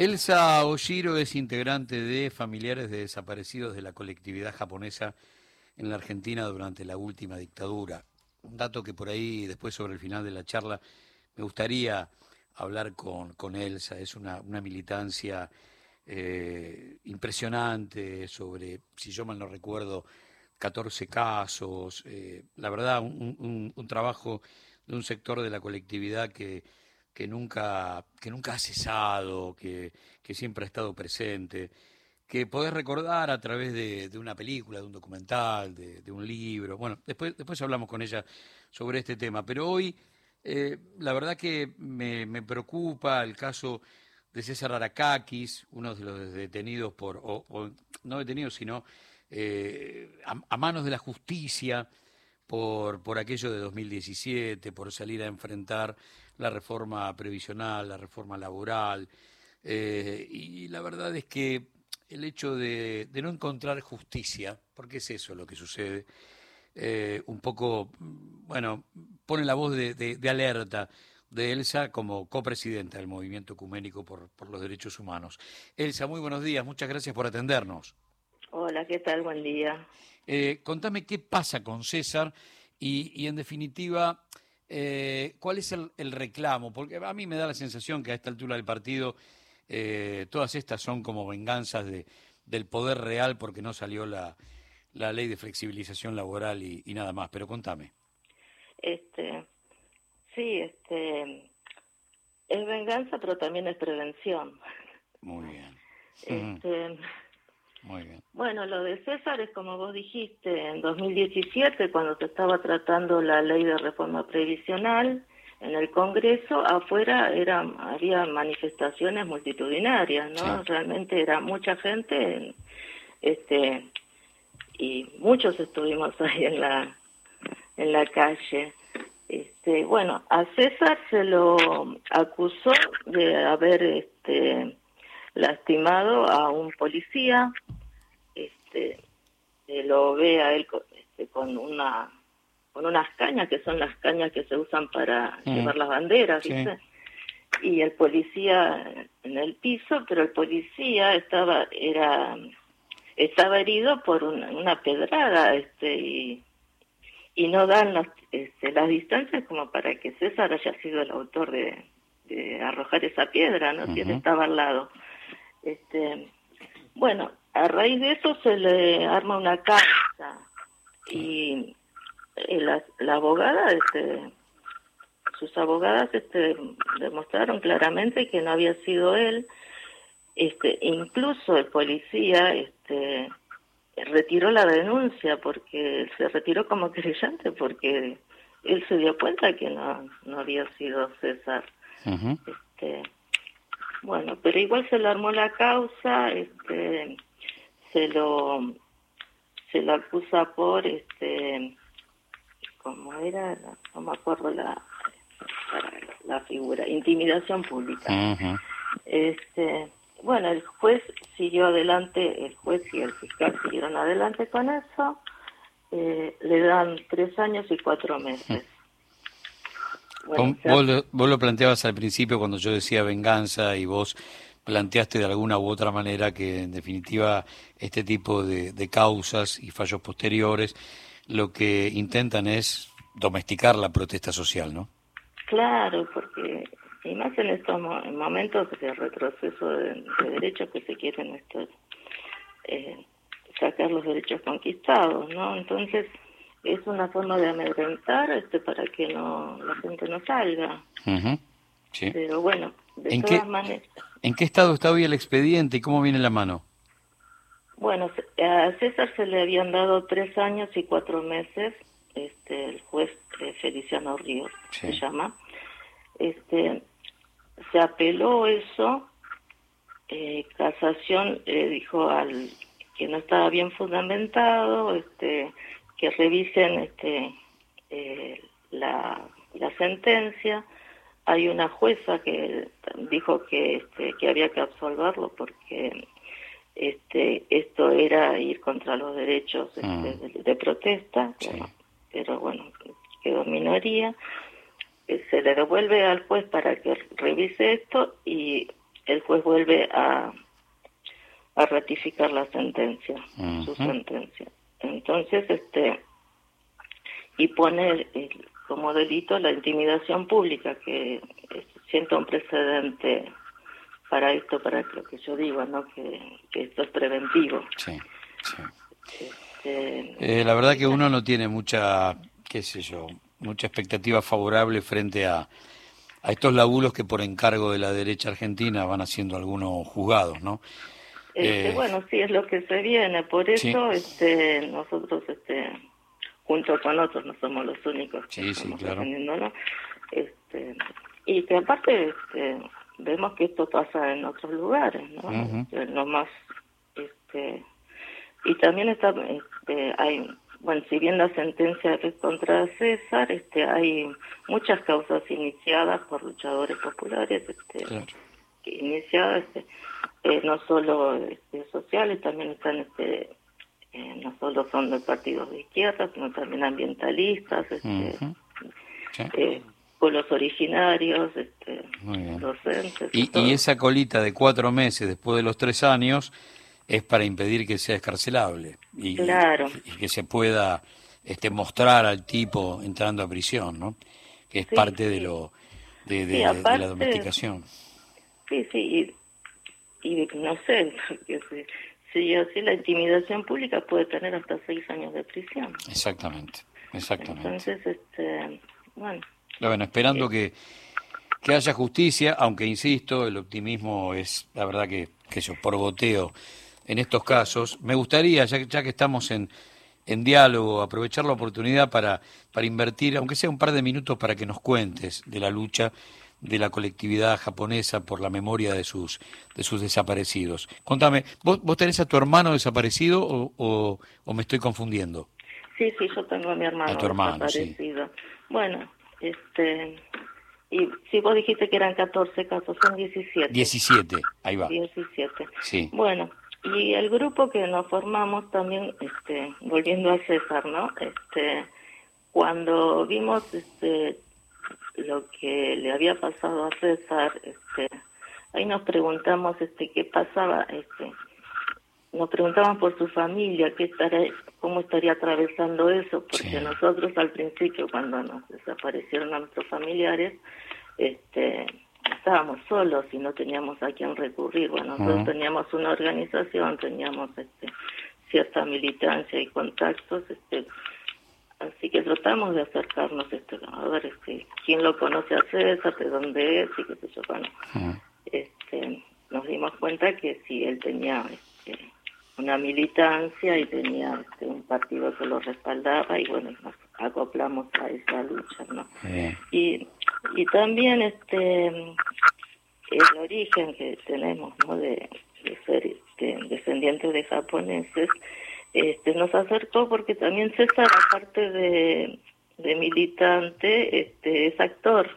Elsa Oshiro es integrante de familiares de desaparecidos de la colectividad japonesa en la Argentina durante la última dictadura. Un dato que por ahí, después sobre el final de la charla, me gustaría hablar con, con Elsa. Es una, una militancia eh, impresionante sobre, si yo mal no recuerdo, 14 casos. Eh, la verdad, un, un, trabajo de un sector de la colectividad que, que, nunca, que nunca ha cesado, que, que siempre ha estado presente que podés recordar a través de, una película, de un documental, de, un libro. Bueno, después, después hablamos con ella sobre este tema. Pero hoy, eh, la verdad que me, preocupa el caso de César Arakakis, uno de los detenidos por, no detenidos, sino eh, a, manos de la justicia por, por aquello de 2017, por salir a enfrentar la reforma previsional, la reforma laboral. Eh, y la verdad es que el hecho de, no encontrar justicia, porque es eso lo que sucede, eh, un poco, bueno, pone la voz de, alerta de Elsa como copresidenta del Movimiento Ecuménico por, los Derechos Humanos. Elsa, muy buenos días, muchas gracias por atendernos. Hola, ¿qué tal? Buen día. Eh, contame qué pasa con César y, en definitiva, eh, cuál es el, reclamo, porque a mí me da la sensación que a esta altura del partido eh, todas estas son como venganzas de, del poder real porque no salió la, la ley de flexibilización laboral y, nada más. Pero contame. Este, sí, este, es venganza, pero también es prevención. Muy bien. Este, Muy bien. Bueno, lo de César es como vos dijiste, en 2017, cuando se estaba tratando la ley de reforma previsional, en el Congreso, afuera era, había manifestaciones multitudinarias, ¿no? Realmente era mucha gente, este, y muchos estuvimos ahí en la, en la calle. Este, bueno, a César se lo acusó de haber este, lastimado a un policía, este, lo ve a él este, con una con unas cañas que son las cañas que se usan para mm. llevar las banderas, ¿viste? Y el policía en el piso, pero el policía estaba era estaba herido por una, pedrada, este y, y no dan las, este, las distancias como para que César haya sido el autor de, de arrojar esa piedra, ¿no? Si él estaba al lado. Este, bueno, a raíz de eso se le arma una causa y la, la abogada, este, sus abogadas este, demostraron claramente que no había sido él. Este, incluso el policía este, retiró la denuncia porque se retiró como creyente porque él se dio cuenta que no, no había sido César. este, bueno, pero igual se le armó la causa, este, se lo se lo acusa por este como era, no me acuerdo la, la figura, intimidación pública. Este, bueno, el juez siguió adelante, el juez y el fiscal siguieron adelante con eso, eh, le dan tres años y cuatro meses. Vos, lo, planteabas al principio cuando yo decía venganza y vos planteaste de alguna u otra manera que en definitiva este tipo de, de causas y fallos posteriores lo que intentan es domesticar la protesta social, ¿no? Claro, porque y más en estos momentos de retroceso de, derechos que se quieren estos, eh, sacar los derechos conquistados, ¿no? Entonces es una forma de amedrentar este para que no la gente no salga. sí. Pero bueno, de ¿En todas qué, maneras. ¿En qué estado está hoy el expediente y cómo viene la mano? Bueno, a César se le habían dado tres años y cuatro meses, este, el juez eh, Feliciano Ríos se llama. Este, se apeló eso, eh, casación le dijo al que no estaba bien fundamentado, este, que revisen este, eh, la, la sentencia. Hay una jueza que dijo que, este, que había que absolverlo porque este, esto era ir contra los derechos este, mm. de, protesta, pero bueno, quedó minoría. Eh, se le devuelve al juez para que revise esto y el juez vuelve a, a ratificar la sentencia, su sentencia. Entonces, este, y pone como delito la intimidación pública, que siento un precedente para esto, para lo que yo digo, ¿no? Que, esto es preventivo. Sí, este, eh, la verdad que uno no tiene mucha, qué sé yo, mucha expectativa favorable frente a, a estos laburos que por encargo de la derecha argentina van haciendo algunos juzgados, ¿no? Este, eh, bueno, sí, es lo que se viene, por eso este, nosotros, este, junto con otros, no somos los únicos que estamos claro. Este, y que aparte este, vemos que esto pasa en otros lugares, ¿no? más, este, y también está, este, hay, bueno, si bien la sentencia es contra César, este, hay muchas causas iniciadas por luchadores populares, este, iniciadas, este, eh, no solo este, sociales, también están, este, eh, no solo son de partidos de izquierda, sino también ambientalistas, este, eh, pueblos originarios, este, docentes. Y, y, esa colita de cuatro meses después de los tres años es para impedir que sea escarcelable y, y que se pueda este, mostrar al tipo entrando a prisión, ¿no? Que es parte de lo de, de, la domesticación. Sí, sí, y, no sé, si, así la intimidación pública puede tener hasta seis años de prisión. Exactamente, exactamente. Entonces, este, bueno bueno, esperando que, que haya justicia, aunque insisto, el optimismo es, la verdad que, que yo, por goteo en estos casos. Me gustaría, ya, ya que estamos en, en diálogo, aprovechar la oportunidad para, para invertir, aunque sea un par de minutos, para que nos cuentes de la lucha de la colectividad japonesa por la memoria de sus, de sus desaparecidos. Contame, ¿vos, vos tenés a tu hermano desaparecido o, o, me estoy confundiendo? Sí, sí, yo tengo a mi hermano, a tu hermano desaparecido. Bueno, este, y si vos dijiste que eran 14 casos, son 17. 17, ahí va. 17. Sí. Bueno, y el grupo que nos formamos también, este, volviendo a César, ¿no? Este, cuando vimos este, lo que le había pasado a César, este, ahí nos preguntamos este, qué pasaba, este, nos preguntaban por su familia, qué estaría, cómo estaría atravesando eso, porque nosotros al principio, cuando nos desaparecieron a nuestros familiares, este, estábamos solos y no teníamos a quién recurrir. Bueno, nosotros teníamos una organización, teníamos este, cierta militancia y contactos, este, así que tratamos de acercarnos, este, a ver este, quién lo conoce a César, de dónde es y qué sé yo. Bueno, este, nos dimos cuenta que si él tenía este, una militancia y tenía este, un partido que lo respaldaba y bueno, nos acoplamos a esa lucha, ¿no? Y, y también este el origen que tenemos, ¿no? De, ser este, descendientes de japoneses, este, nos acercó porque también César, aparte de, de militante, este, es actor.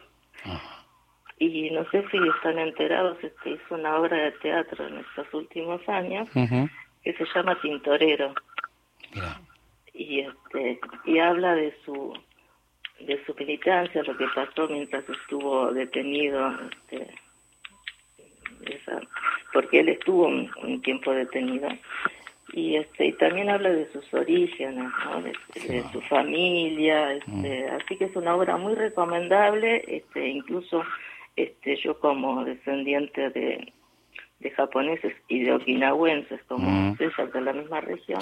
Y no sé si están enterados, este, hizo una obra de teatro en estos últimos años que se llama Tintorero. Y este y habla de su de su militancia, lo que pasó mientras estuvo detenido, este, porque él estuvo un, tiempo detenido. Y este y también habla de sus orígenes, de, su familia, este, mm. así que es una obra muy recomendable, este incluso este yo como descendiente de de japoneses y de okinawenses como mm. César de la misma región,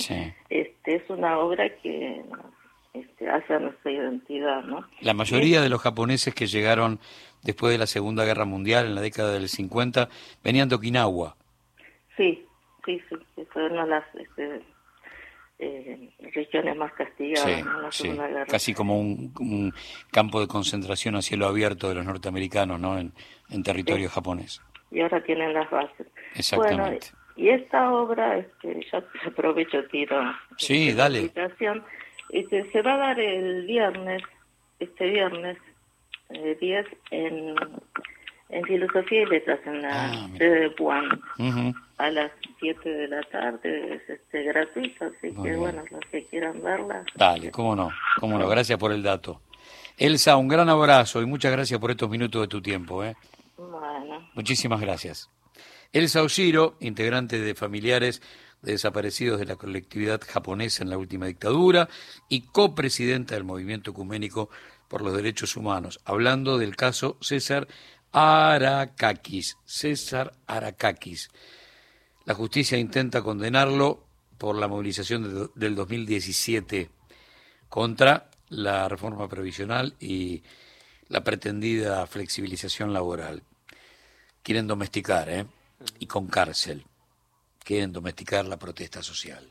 este es una obra que este, hace a nuestra identidad, ¿no? La mayoría de los japoneses que llegaron después de la Segunda Guerra Mundial en la década del 50 venían de Okinawa. Sí, sí, sí, fue una de las este, eh, regiones más castigadas la Segunda Guerra. Casi como un, campo de concentración a cielo abierto de los norteamericanos, ¿no? En, en territorio japonés y ahora tienen las bases. Exactamente. Bueno, y esta obra, este, ya aprovecho, tiro. Sí, este, dale. Este, se va a dar el viernes, este viernes, eh, 10, en, en Filosofía y Letras, en la ah, sede de Puan, a las 7 de la tarde, es este, gratuito, así que bueno, los que quieran verla. Dale, cómo no, cómo no, gracias por el dato. Elsa, un gran abrazo y muchas gracias por estos minutos de tu tiempo. ¿eh? Muchísimas gracias. Elsa Oshiro, integrante de familiares de desaparecidos de la colectividad japonesa en la última dictadura y copresidenta del movimiento ecuménico por los derechos humanos, hablando del caso César Arakakis. César Arakakis. La justicia intenta condenarlo por la movilización del 2017 contra la reforma previsional y la pretendida flexibilización laboral. Quieren domesticar, ¿eh? Y con cárcel. Quieren domesticar la protesta social.